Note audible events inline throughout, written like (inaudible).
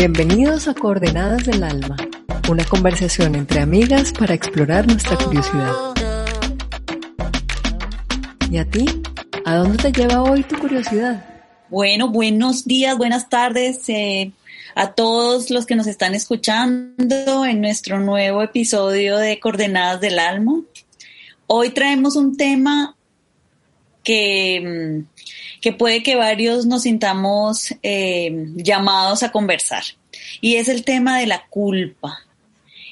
Bienvenidos a Coordenadas del Alma, una conversación entre amigas para explorar nuestra curiosidad. ¿Y a ti? ¿A dónde te lleva hoy tu curiosidad? Bueno, buenos días, buenas tardes eh, a todos los que nos están escuchando en nuestro nuevo episodio de Coordenadas del Alma. Hoy traemos un tema que, que puede que varios nos sintamos eh, llamados a conversar. Y es el tema de la culpa.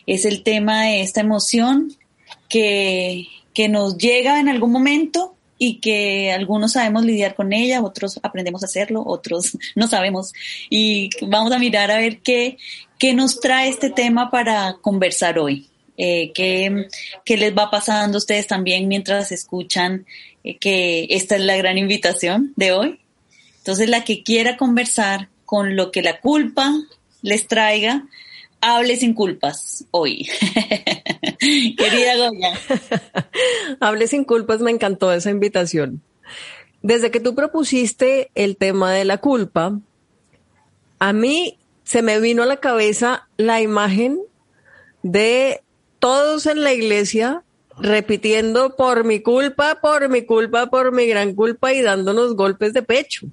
Es el tema de esta emoción que, que nos llega en algún momento y que algunos sabemos lidiar con ella, otros aprendemos a hacerlo, otros (laughs) no sabemos. Y vamos a mirar a ver qué, qué nos trae este tema para conversar hoy. Eh, qué, qué, les va pasando a ustedes también mientras escuchan eh, que esta es la gran invitación de hoy. Entonces, la que quiera conversar con lo que la culpa les traiga, hable sin culpas hoy. (laughs) Querida Goya. (laughs) hable sin culpas, me encantó esa invitación. Desde que tú propusiste el tema de la culpa, a mí se me vino a la cabeza la imagen de todos en la iglesia repitiendo por mi culpa, por mi culpa, por mi gran culpa y dándonos golpes de pecho.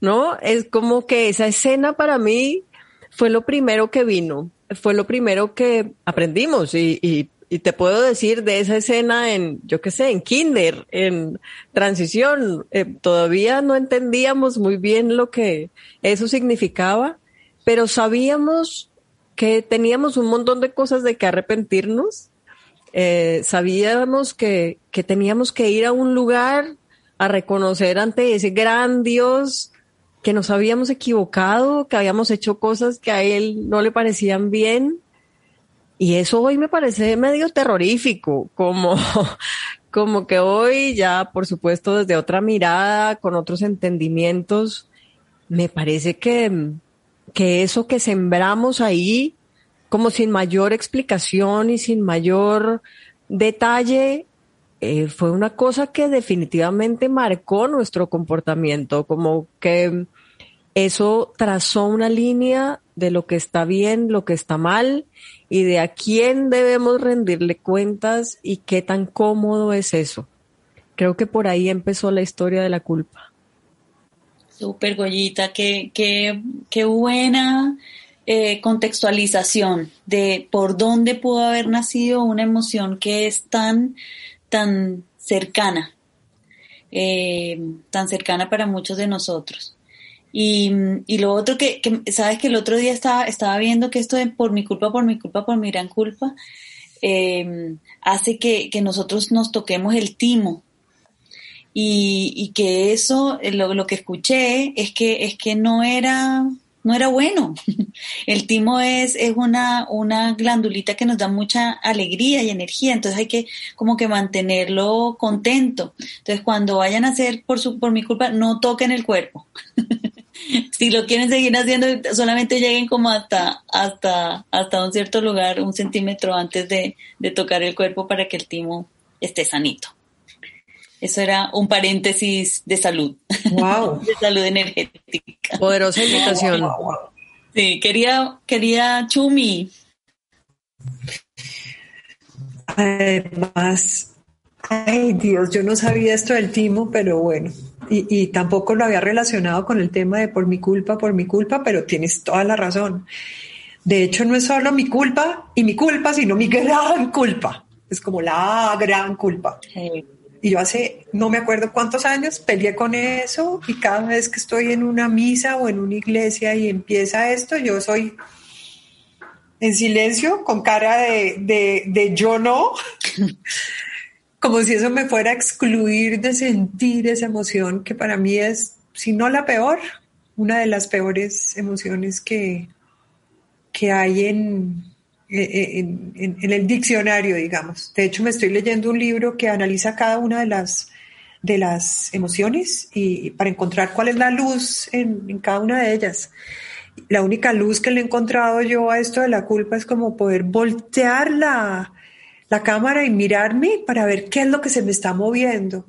¿No? Es como que esa escena para mí fue lo primero que vino, fue lo primero que aprendimos y, te puedo decir de esa escena en, yo qué sé, en kinder, en transición, eh, todavía no entendíamos muy bien lo que eso significaba, pero sabíamos que teníamos un montón de cosas de que arrepentirnos. Eh, sabíamos que, que teníamos que ir a un lugar a reconocer ante ese gran Dios que nos habíamos equivocado, que habíamos hecho cosas que a él no le parecían bien. Y eso hoy me parece medio terrorífico, como, (laughs) como que hoy ya, por supuesto, desde otra mirada, con otros entendimientos, me parece que, que eso que sembramos ahí, como sin mayor explicación y sin mayor detalle, eh, fue una cosa que definitivamente marcó nuestro comportamiento, como que eso trazó una línea de lo que está bien, lo que está mal y de a quién debemos rendirle cuentas y qué tan cómodo es eso. Creo que por ahí empezó la historia de la culpa. Súper, Goyita, qué, qué, qué buena eh, contextualización de por dónde pudo haber nacido una emoción que es tan, tan cercana, eh, tan cercana para muchos de nosotros. Y, y lo otro que, sabes que el otro día estaba, estaba viendo que esto de por mi culpa, por mi culpa, por mi gran culpa, eh, hace que, que nosotros nos toquemos el timo y, y que eso, lo, lo, que escuché es que, es que no era, no era bueno. (laughs) El timo es, es una, una glandulita que nos da mucha alegría y energía, entonces hay que como que mantenerlo contento. Entonces cuando vayan a hacer por su, por mi culpa, no toquen el cuerpo. (laughs) si lo quieren seguir haciendo, solamente lleguen como hasta, hasta, hasta un cierto lugar, un centímetro antes de, de tocar el cuerpo para que el timo esté sanito. Eso era un paréntesis de salud. Wow. (laughs) de salud energética. Poderosa invitación. Sí, quería, quería Chumi. Además, ay Dios, yo no sabía esto del timo, pero bueno, y, y, tampoco lo había relacionado con el tema de por mi culpa, por mi culpa, pero tienes toda la razón. De hecho, no es solo mi culpa y mi culpa, sino mi (laughs) gran culpa. Es como la gran culpa. Sí. Y yo hace, no me acuerdo cuántos años, peleé con eso y cada vez que estoy en una misa o en una iglesia y empieza esto, yo soy en silencio, con cara de, de, yo no, (laughs) como si eso me fuera a excluir de sentir esa emoción que para mí es si no la peor, una de las peores emociones que, que hay en, en, en, el diccionario, digamos. De hecho, me estoy leyendo un libro que analiza cada una de las, de las emociones y para encontrar cuál es la luz en, en cada una de ellas. La única luz que le he encontrado yo a esto de la culpa es como poder voltear la, la cámara y mirarme para ver qué es lo que se me está moviendo.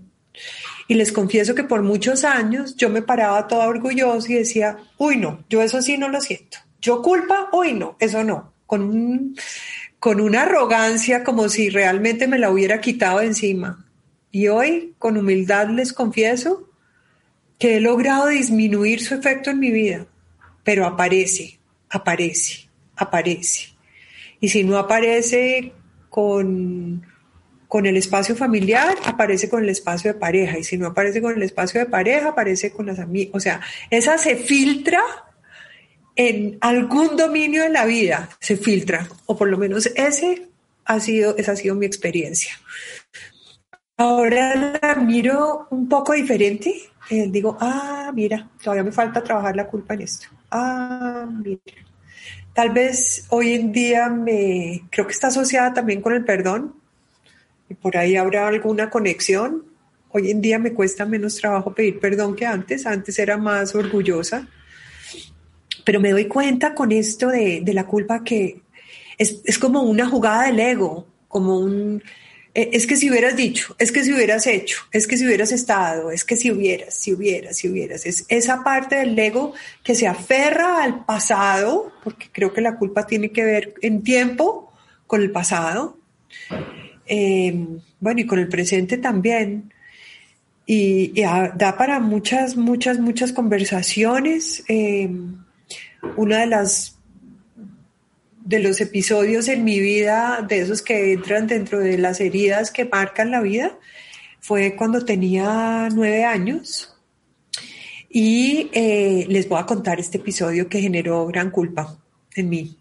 Y les confieso que por muchos años yo me paraba toda orgullosa y decía, uy, no, yo eso sí no lo siento. Yo culpa, uy, no, eso no. Con, con una arrogancia como si realmente me la hubiera quitado de encima. Y hoy, con humildad, les confieso que he logrado disminuir su efecto en mi vida, pero aparece, aparece, aparece. Y si no aparece con, con el espacio familiar, aparece con el espacio de pareja. Y si no aparece con el espacio de pareja, aparece con las amigas. O sea, esa se filtra en algún dominio de la vida, se filtra. O por lo menos ese ha sido, esa ha sido mi experiencia. Ahora la miro un poco diferente. Eh, digo, ah, mira, todavía me falta trabajar la culpa en esto. Ah, mira. Tal vez hoy en día me creo que está asociada también con el perdón y por ahí habrá alguna conexión. Hoy en día me cuesta menos trabajo pedir perdón que antes. Antes era más orgullosa. Pero me doy cuenta con esto de, de la culpa que es, es como una jugada del ego, como un, eh, es que si hubieras dicho, es que si hubieras hecho, es que si hubieras estado, es que si hubieras, si hubieras, si hubieras. Es esa parte del ego que se aferra al pasado, porque creo que la culpa tiene que ver en tiempo con el pasado, em, bueno, y con el presente también. Y, da para muchas, muchas, muchas conversaciones. Em, una de las de los episodios en mi vida, de esos que entran dentro de las heridas que marcan la vida, fue cuando tenía nueve años. Y eh, les voy a contar este episodio que generó gran culpa en mí.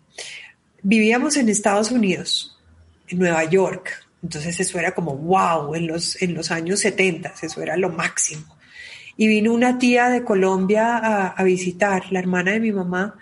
Vivíamos en Estados Unidos, en Nueva York. Entonces eso era como wow en los, en los años 70, eso era lo máximo. Y vino una tía de Colombia a, visitar, la hermana de mi mamá,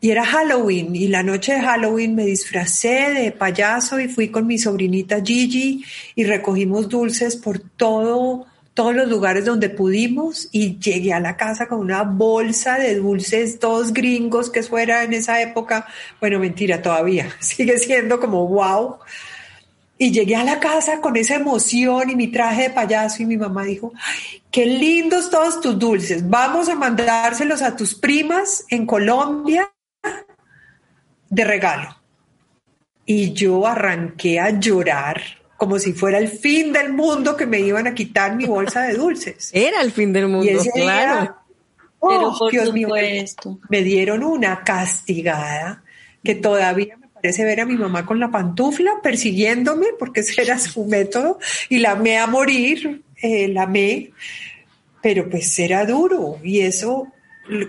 y era Halloween y la noche de Halloween me disfracé de payaso y fui con mi sobrinita Gigi y recogimos dulces por todo todos los lugares donde pudimos y llegué a la casa con una bolsa de dulces, todos gringos que fuera en esa época. Bueno, mentira, todavía (laughs) sigue siendo como wow. Y llegué a la casa con esa emoción y mi traje de payaso y mi mamá dijo, qué lindos todos tus dulces, vamos a mandárselos a tus primas en Colombia de regalo. Y yo arranqué a llorar como si fuera el fin del mundo que me iban a quitar mi bolsa de dulces. (laughs) Era el fin del mundo, claro. oh, Dios mío, me dieron una castigada que todavía me parece ver a mi mamá con la pantufla persiguiéndome porque ese era su método y la amé a morir, eh, la amé, pero pues era duro y eso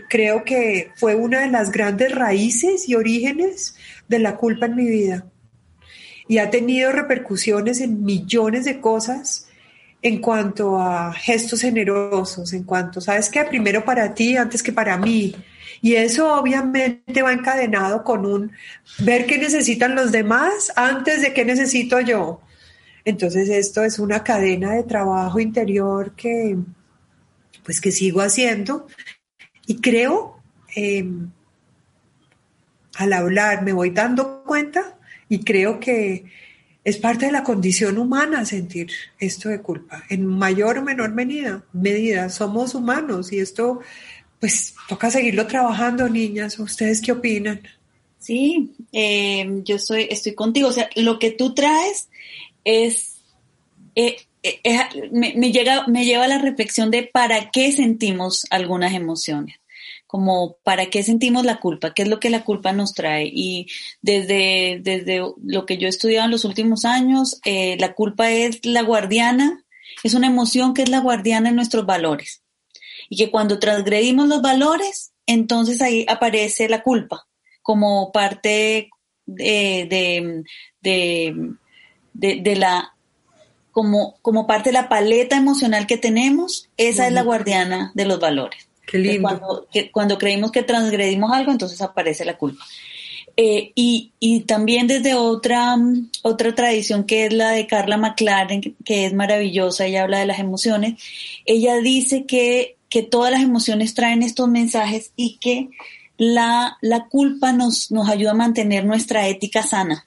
creo que fue una de las grandes raíces y orígenes de la culpa en mi vida. Y ha tenido repercusiones en millones de cosas en cuanto a gestos generosos, en cuanto, ¿sabes qué? Primero para ti antes que para mí. Y eso obviamente va encadenado con un ver qué necesitan los demás antes de qué necesito yo. Entonces esto es una cadena de trabajo interior que pues que sigo haciendo y creo, em, al hablar, me voy dando cuenta y creo que es parte de la condición humana sentir esto de culpa, en mayor o menor medida. medida. Somos humanos y esto, pues, toca seguirlo trabajando, niñas. ¿Ustedes qué opinan? Sí, em, yo estoy, estoy contigo. O sea, lo que tú traes es, eh, eh, me, llega, me lleva a la reflexión de para qué sentimos algunas emociones como para qué sentimos la culpa, qué es lo que la culpa nos trae. Y desde, desde lo que yo he estudiado en los últimos años, eh, la culpa es la guardiana, es una emoción que es la guardiana en nuestros valores. Y que cuando transgredimos los valores, entonces ahí aparece la culpa como parte de, de, de, de la como, como parte de la paleta emocional que tenemos, esa es la guardiana de los valores. Qué lindo. Cuando, cuando creímos que transgredimos algo, entonces aparece la culpa. Eh, y, y, también desde otra, otra tradición que es la de Carla McLaren, que es maravillosa, ella habla de las emociones, ella dice que, que todas las emociones traen estos mensajes y que la, la culpa nos, nos ayuda a mantener nuestra ética sana.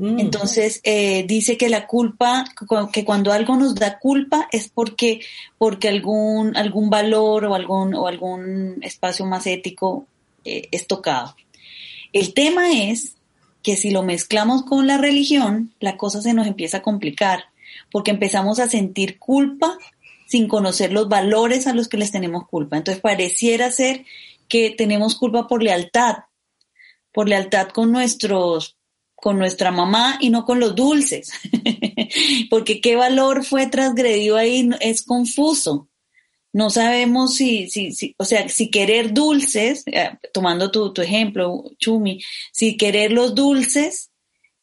Mm. Entonces, eh, dice que la culpa, que cuando algo nos da culpa es porque, porque algún, algún valor o algún, o algún espacio más ético eh, es tocado. El tema es que si lo mezclamos con la religión, la cosa se nos empieza a complicar, porque empezamos a sentir culpa sin conocer los valores a los que les tenemos culpa. Entonces pareciera ser que tenemos culpa por lealtad, por lealtad con nuestros con nuestra mamá y no con los dulces, (laughs) porque qué valor fue transgredido ahí es confuso no sabemos si, si, si, o sea, si querer dulces, eh, tomando tu, tu ejemplo, Chumi, si querer los dulces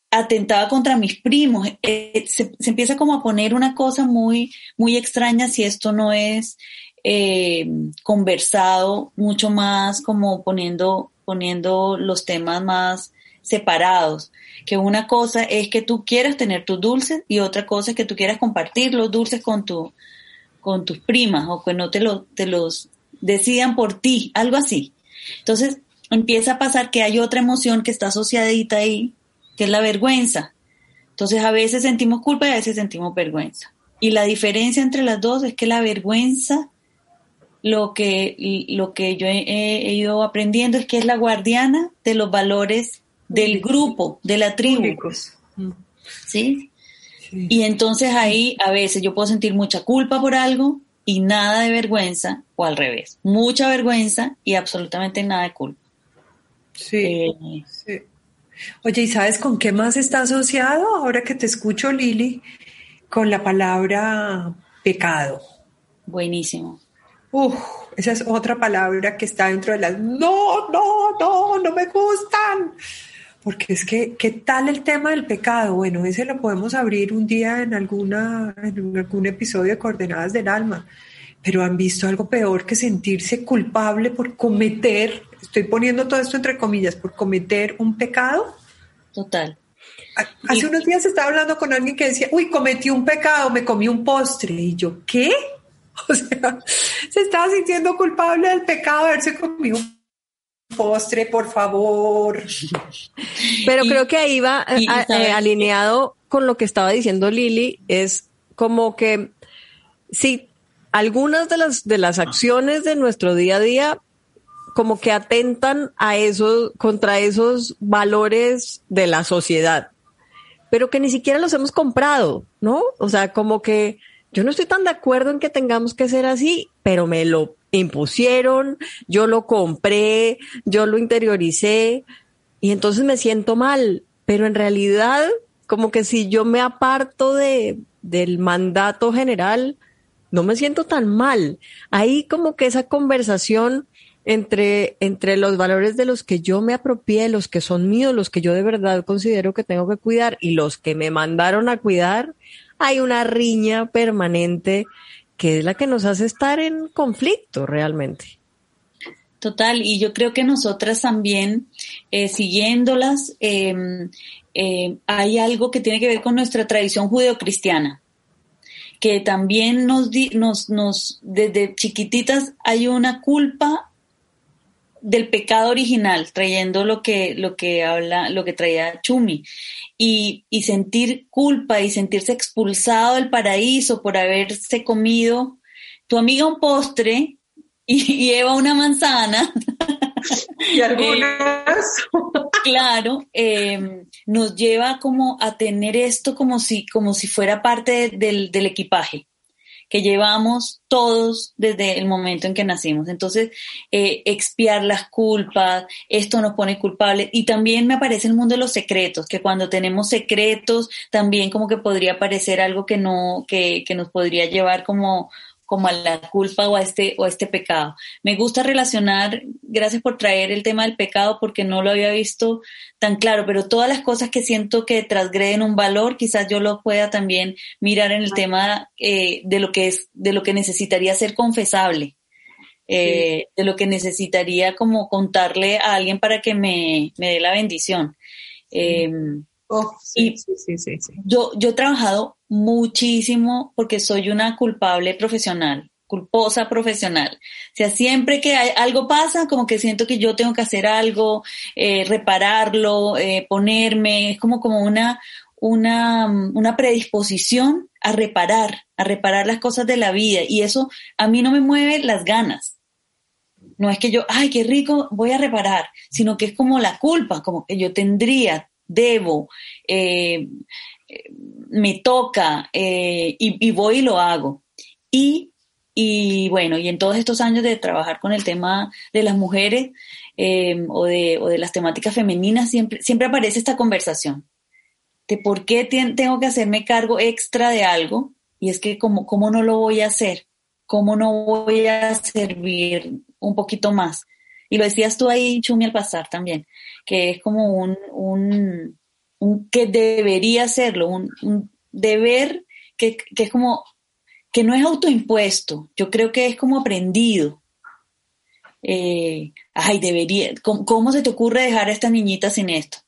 atentaba contra mis primos, eh, se, empieza como a poner una cosa muy, muy extraña si esto no es eh, conversado mucho más como poniendo, poniendo los temas más separados, que una cosa es que tú quieras tener tus dulces y otra cosa es que tú quieras compartir los dulces con tu, con tus primas o que no te, lo, te los decidan por ti, algo así. Entonces empieza a pasar que hay otra emoción que está asociadita ahí, que es la vergüenza. Entonces a veces sentimos culpa y a veces sentimos vergüenza. Y la diferencia entre las dos es que la vergüenza, lo que, lo que yo he, ido aprendiendo es que es la guardiana de los valores del grupo, de la tribu. ¿Sí? Y entonces ahí a veces yo puedo sentir mucha culpa por algo y nada de vergüenza, o al revés, mucha vergüenza y absolutamente nada de culpa. Sí, eh, sí. Oye, ¿y sabes con qué más está asociado ahora que te escucho, Lili? Con la palabra pecado. Buenísimo. Uf, esa es otra palabra que está dentro de las no, no, no, no me gustan porque es que, ¿qué tal el tema del pecado? Bueno, ese lo podemos abrir un día en, alguna, en algún episodio de Coordenadas del Alma, pero han visto algo peor que sentirse culpable por cometer, estoy poniendo todo esto entre comillas, por cometer un pecado. Total. Hace unos días estaba hablando con alguien que decía, uy, cometí un pecado, me comí un postre. Y yo, ¿qué? (laughs) O sea, se estaba sintiendo culpable del pecado de haberse comido un postre, por favor. (laughs) Pero creo que ahí va eh, eh, alineado con lo que estaba diciendo Lili, es como que si algunas de las, de las acciones de nuestro día a día como que atentan a eso, contra esos valores de la sociedad, pero que ni siquiera los hemos comprado, ¿no? O sea, como que yo no estoy tan de acuerdo en que tengamos que ser así, pero me lo impusieron, yo lo compré, yo lo interioricé y entonces me siento mal, pero en realidad como que si yo me aparto de, del mandato general, no me siento tan mal. Ahí como que esa conversación entre, entre los valores de los que yo me apropié, los que son míos, los que yo de verdad considero que tengo que cuidar y los que me mandaron a cuidar, hay una riña permanente que es la que nos hace estar en conflicto realmente. Total, y yo creo que nosotras también, eh, siguiéndolas, em, em, hay algo que tiene que ver con nuestra tradición judeocristiana, que también nos, nos, nos, desde chiquititas hay una culpa del pecado original, trayendo lo que, lo que habla, lo que traía Chumi, y, y sentir culpa y sentirse expulsado del paraíso por haberse comido tu amiga un postre y, Eva una manzana. (laughs) Y algunas. claro, em, nos lleva como a tener esto como si, como si fuera parte del, del equipaje que llevamos todos desde el momento en que nacimos. Entonces, eh, expiar las culpas, esto nos pone culpables. Y también me aparece el mundo de los secretos, que cuando tenemos secretos, también como que podría aparecer algo que no, que, que nos podría llevar como como a la culpa o a este, o a este pecado. Me gusta relacionar, gracias por traer el tema del pecado porque no lo había visto tan claro, pero todas las cosas que siento que transgreden un valor, quizás yo lo pueda también mirar en el tema eh, de lo que es, de lo que necesitaría ser confesable. Eh, de lo que necesitaría como contarle a alguien para que me, me dé la bendición. Em, oh, y yo, yo he trabajado muchísimo porque soy una culpable profesional, culposa profesional. O sea, siempre que hay, algo pasa, como que siento que yo tengo que hacer algo, eh, repararlo, eh, ponerme, es como, como una, una, una predisposición a reparar, a reparar las cosas de la vida. Y eso a mí no me mueve las ganas. No es que yo, ay, qué rico, voy a reparar, sino que es como la culpa, como que yo tendría, debo, eh, me toca eh, y, voy y lo hago. Y, bueno, y en todos estos años de trabajar con el tema de las mujeres eh, o, de, o, de, las temáticas femeninas, siempre, siempre aparece esta conversación de por qué tengo que hacerme cargo extra de algo y es que como, ¿cómo no lo voy a hacer? ¿Cómo no voy a servir un poquito más? Y lo decías tú ahí, Chumi, al pasar también, que es como un, un, que debería hacerlo, un, un deber que, que, es como, que no es autoimpuesto, yo creo que es como aprendido. Eh, ay, debería, ¿cómo, se te ocurre dejar a esta niñita sin esto?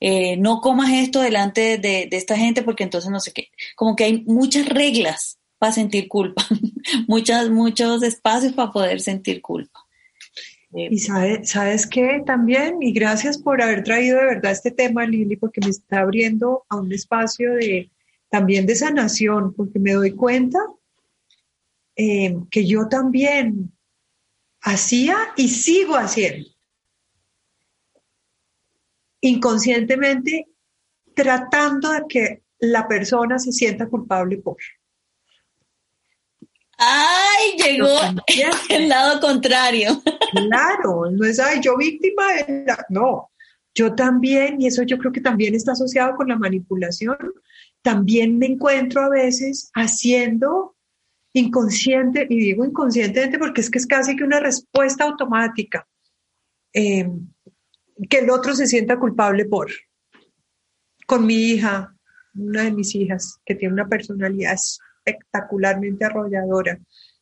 Eh, no comas esto delante de, de, esta gente porque entonces no sé qué. Como que hay muchas reglas para sentir culpa, (laughs) muchas, muchos espacios para poder sentir culpa. Y sabes, ¿sabes qué también? Y gracias por haber traído de verdad este tema, Lili, porque me está abriendo a un espacio de también de sanación, porque me doy cuenta eh, que yo también hacía y sigo haciendo. Inconscientemente tratando de que la persona se sienta culpable por. ¡Ay! Llegó el lado contrario. Claro, no es, ay, yo víctima de la... No, yo también, y eso yo creo que también está asociado con la manipulación, también me encuentro a veces haciendo inconsciente, y digo inconscientemente porque es que es casi que una respuesta automática, eh, que el otro se sienta culpable por. Con mi hija, una de mis hijas, que tiene una personalidad espectacularmente arrolladora.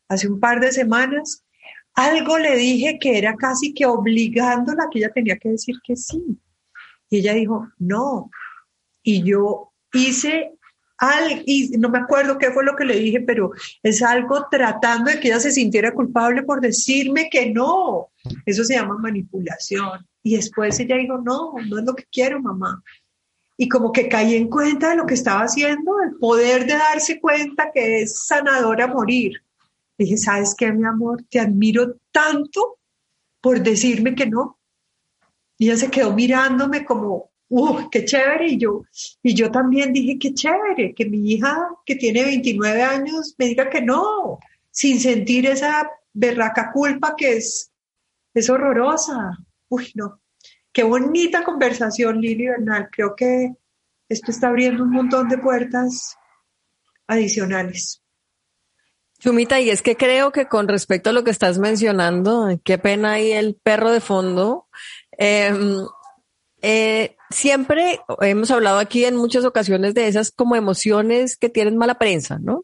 Hace un par de semanas algo le dije que era casi que obligándola que ella tenía que decir que sí. Y ella dijo, no. Y yo hice algo, y no me acuerdo qué fue lo que le dije, pero es algo tratando de que ella se sintiera culpable por decirme que no. Eso se llama manipulación. Y después ella dijo, no, no es lo que quiero, mamá y como que caí en cuenta de lo que estaba haciendo, el poder de darse cuenta que es sanadora morir. Dije, ¿sabes qué, mi amor? Te admiro tanto por decirme que no. Y ella se quedó mirándome como, ¡uh, qué chévere! Y yo, y yo también dije, qué chévere, que mi hija que tiene 29 años me diga que no, sin sentir esa berraca culpa que es, es horrorosa. Uy, no, Qué bonita conversación, Lili Bernal. Creo que esto está abriendo un montón de puertas adicionales. Chumita, y es que creo que con respecto a lo que estás mencionando, qué pena ahí el perro de fondo, em, eh, siempre hemos hablado aquí en muchas ocasiones de esas como emociones que tienen mala prensa, ¿no?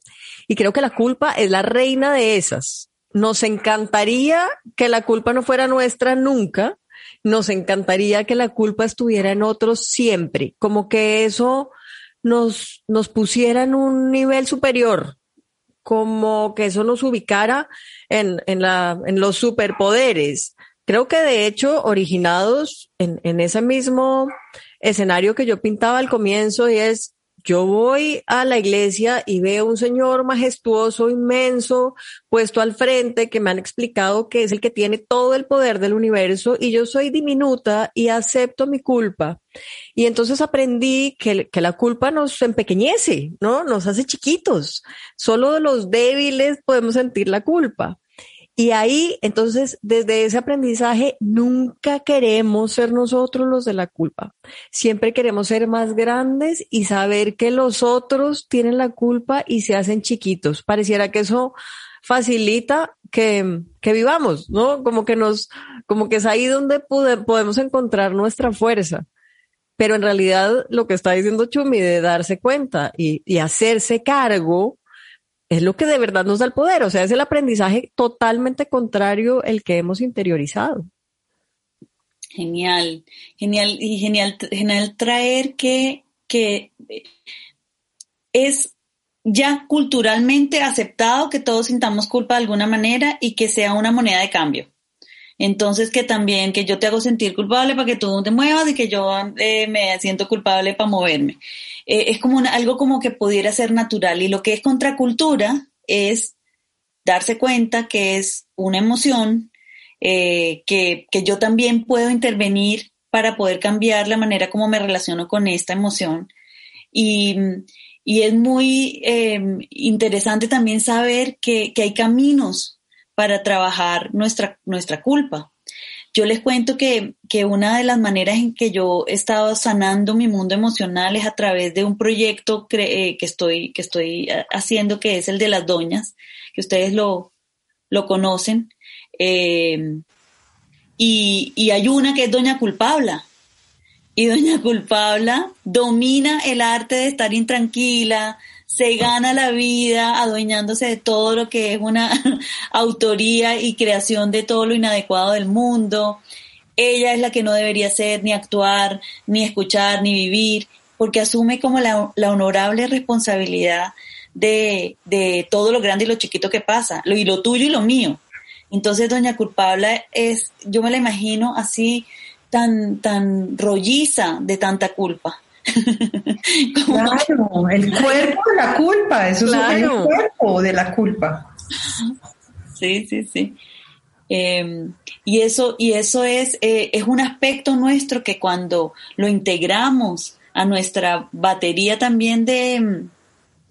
Y creo que la culpa es la reina de esas. Nos encantaría que la culpa no fuera nuestra nunca, nos encantaría que la culpa estuviera en otros siempre, como que eso nos, nos pusiera en un nivel superior, como que eso nos ubicara en, en, la, en los superpoderes. Creo que de hecho, originados en, en ese mismo escenario que yo pintaba al comienzo, y es yo voy a la iglesia y veo un señor majestuoso, inmenso, puesto al frente, que me han explicado que es el que tiene todo el poder del universo y yo soy diminuta y acepto mi culpa. Y entonces aprendí que, que la culpa nos empequeñece, ¿no? Nos hace chiquitos. Solo los débiles podemos sentir la culpa. Y ahí, entonces, desde ese aprendizaje, nunca queremos ser nosotros los de la culpa. Siempre queremos ser más grandes y saber que los otros tienen la culpa y se hacen chiquitos. Pareciera que eso facilita que, que vivamos, ¿no? Como que nos, como que es ahí donde podemos encontrar nuestra fuerza. Pero en realidad lo que está diciendo Chumi de darse cuenta y, y hacerse cargo es lo que de verdad nos da el poder. O sea, es el aprendizaje totalmente contrario el que hemos interiorizado. Genial, genial y genial, genial traer que, que es ya culturalmente aceptado que todos sintamos culpa de alguna manera y que sea una moneda de cambio. Entonces que también que yo te hago sentir culpable para que tú te muevas y que yo eh, me siento culpable para moverme. Eh, es como algo como que pudiera ser natural y lo que es contracultura es darse cuenta que es una emoción, eh, que, que yo también puedo intervenir para poder cambiar la manera como me relaciono con esta emoción. Y, y es muy interesante también saber que, que, hay caminos para trabajar nuestra, nuestra culpa. Yo les cuento que, que, una de las maneras en que yo he estado sanando mi mundo emocional es a través de un proyecto eh, que, estoy, que estoy eh, haciendo, que es el de las doñas, que ustedes lo, lo conocen. Em, y, y hay una que es Doña Culpabla, y doña Culpabla domina el arte de estar intranquila, se gana la vida adueñándose de todo lo que es una (laughs) autoría y creación de todo lo inadecuado del mundo. Ella es la que no debería ser, ni actuar, ni escuchar, ni vivir, porque asume como la, honorable responsabilidad de, de, todo lo grande y lo chiquito que pasa, lo, y lo tuyo y lo mío. Entonces, doña culpable es, yo me la imagino así, tan, tan rolliza de tanta culpa. (laughs) claro, el (laughs) cuerpo de la culpa, eso es el cuerpo de la culpa. Sí, sí, sí. Em, y eso, y eso es, eh, es un aspecto nuestro que cuando lo integramos a nuestra batería también de,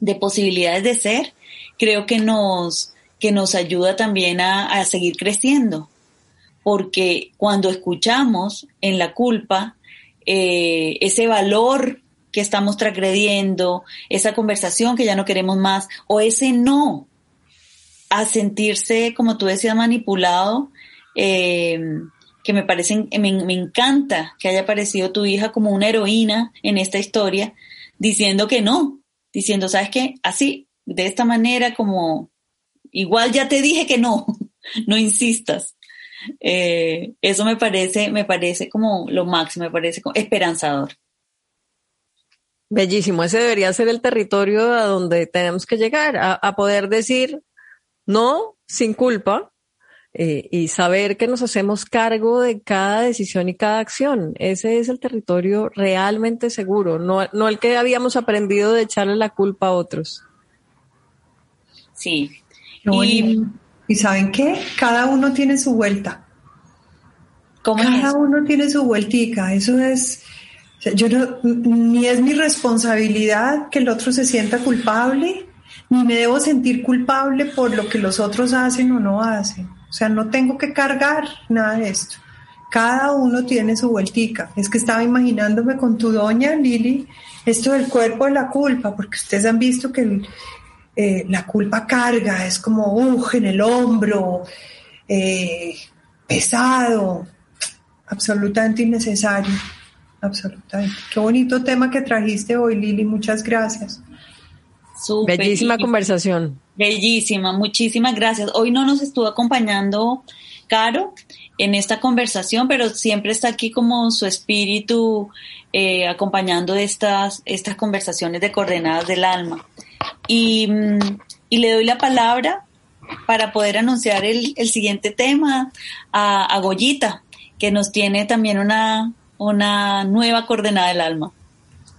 de posibilidades de ser, creo que nos, que nos ayuda también a, a seguir creciendo porque cuando escuchamos en la culpa eh, ese valor que estamos transgrediendo, esa conversación que ya no queremos más, o ese no, a sentirse, como tú decías, manipulado, eh, que me parece, me, me, encanta que haya aparecido tu hija como una heroína en esta historia, diciendo que no, diciendo, ¿sabes qué? Así, de esta manera, como, igual ya te dije que no, (laughs) no insistas. Eh, eso me parece, me parece como lo máximo, me parece esperanzador. Bellísimo, ese debería ser el territorio a donde tenemos que llegar, a, poder decir no sin culpa eh, y saber que nos hacemos cargo de cada decisión y cada acción. Ese es el territorio realmente seguro, no, no el que habíamos aprendido de echarle la culpa a otros. Sí. y, ¿Y saben qué? Cada uno tiene su vuelta. Cada uno tiene su vueltica. Eso es, yo no, ni es mi responsabilidad que el otro se sienta culpable, ni me debo sentir culpable por lo que los otros hacen o no hacen. O sea, no tengo que cargar nada de esto. Cada uno tiene su vueltica. Es que estaba imaginándome con tu doña Lili esto del cuerpo de la culpa, porque ustedes han visto que el, eh, la culpa carga, es como uh, en el hombro, eh, pesado, absolutamente innecesario, absolutamente. Qué bonito tema que trajiste hoy, Lili, muchas gracias. Bellísima conversación. Bellísima, muchísimas gracias. Hoy no nos estuvo acompañando Caro en esta conversación, pero siempre está aquí como su espíritu eh, acompañando estas, estas conversaciones de coordenadas del alma. Y, le doy la palabra para poder anunciar el, siguiente tema a, Goyita, que nos tiene también una, una nueva coordenada del alma.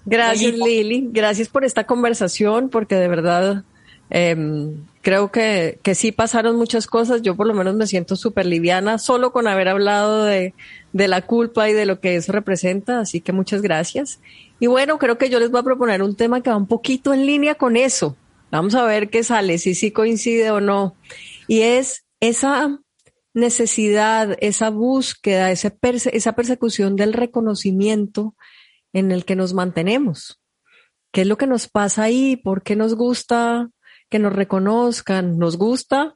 Gracias, Lili. Gracias por esta conversación, porque de verdad em, creo que, que sí pasaron muchas cosas. Yo por lo menos me siento súper liviana solo con haber hablado de, de la culpa y de lo que eso representa. Así que muchas gracias. Y bueno, creo que yo les voy a proponer un tema que va un poquito en línea con eso. Vamos a ver qué sale, si sí coincide o no. Y es esa necesidad, esa búsqueda, esa, esa persecución del reconocimiento en el que nos mantenemos. ¿Qué es lo que nos pasa ahí? ¿Por qué nos gusta que nos reconozcan? ¿Nos gusta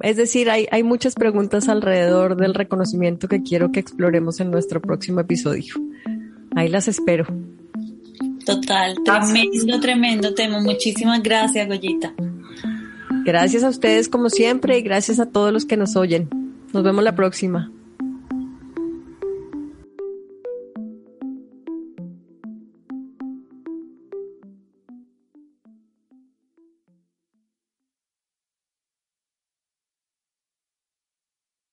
Es decir, hay, hay muchas preguntas alrededor del reconocimiento que quiero que exploremos en nuestro próximo episodio. Ahí las espero. Total, tremendo, tremendo tema. Muchísimas gracias, Goyita. Gracias a ustedes como siempre y gracias a todos los que nos oyen. Nos vemos la próxima.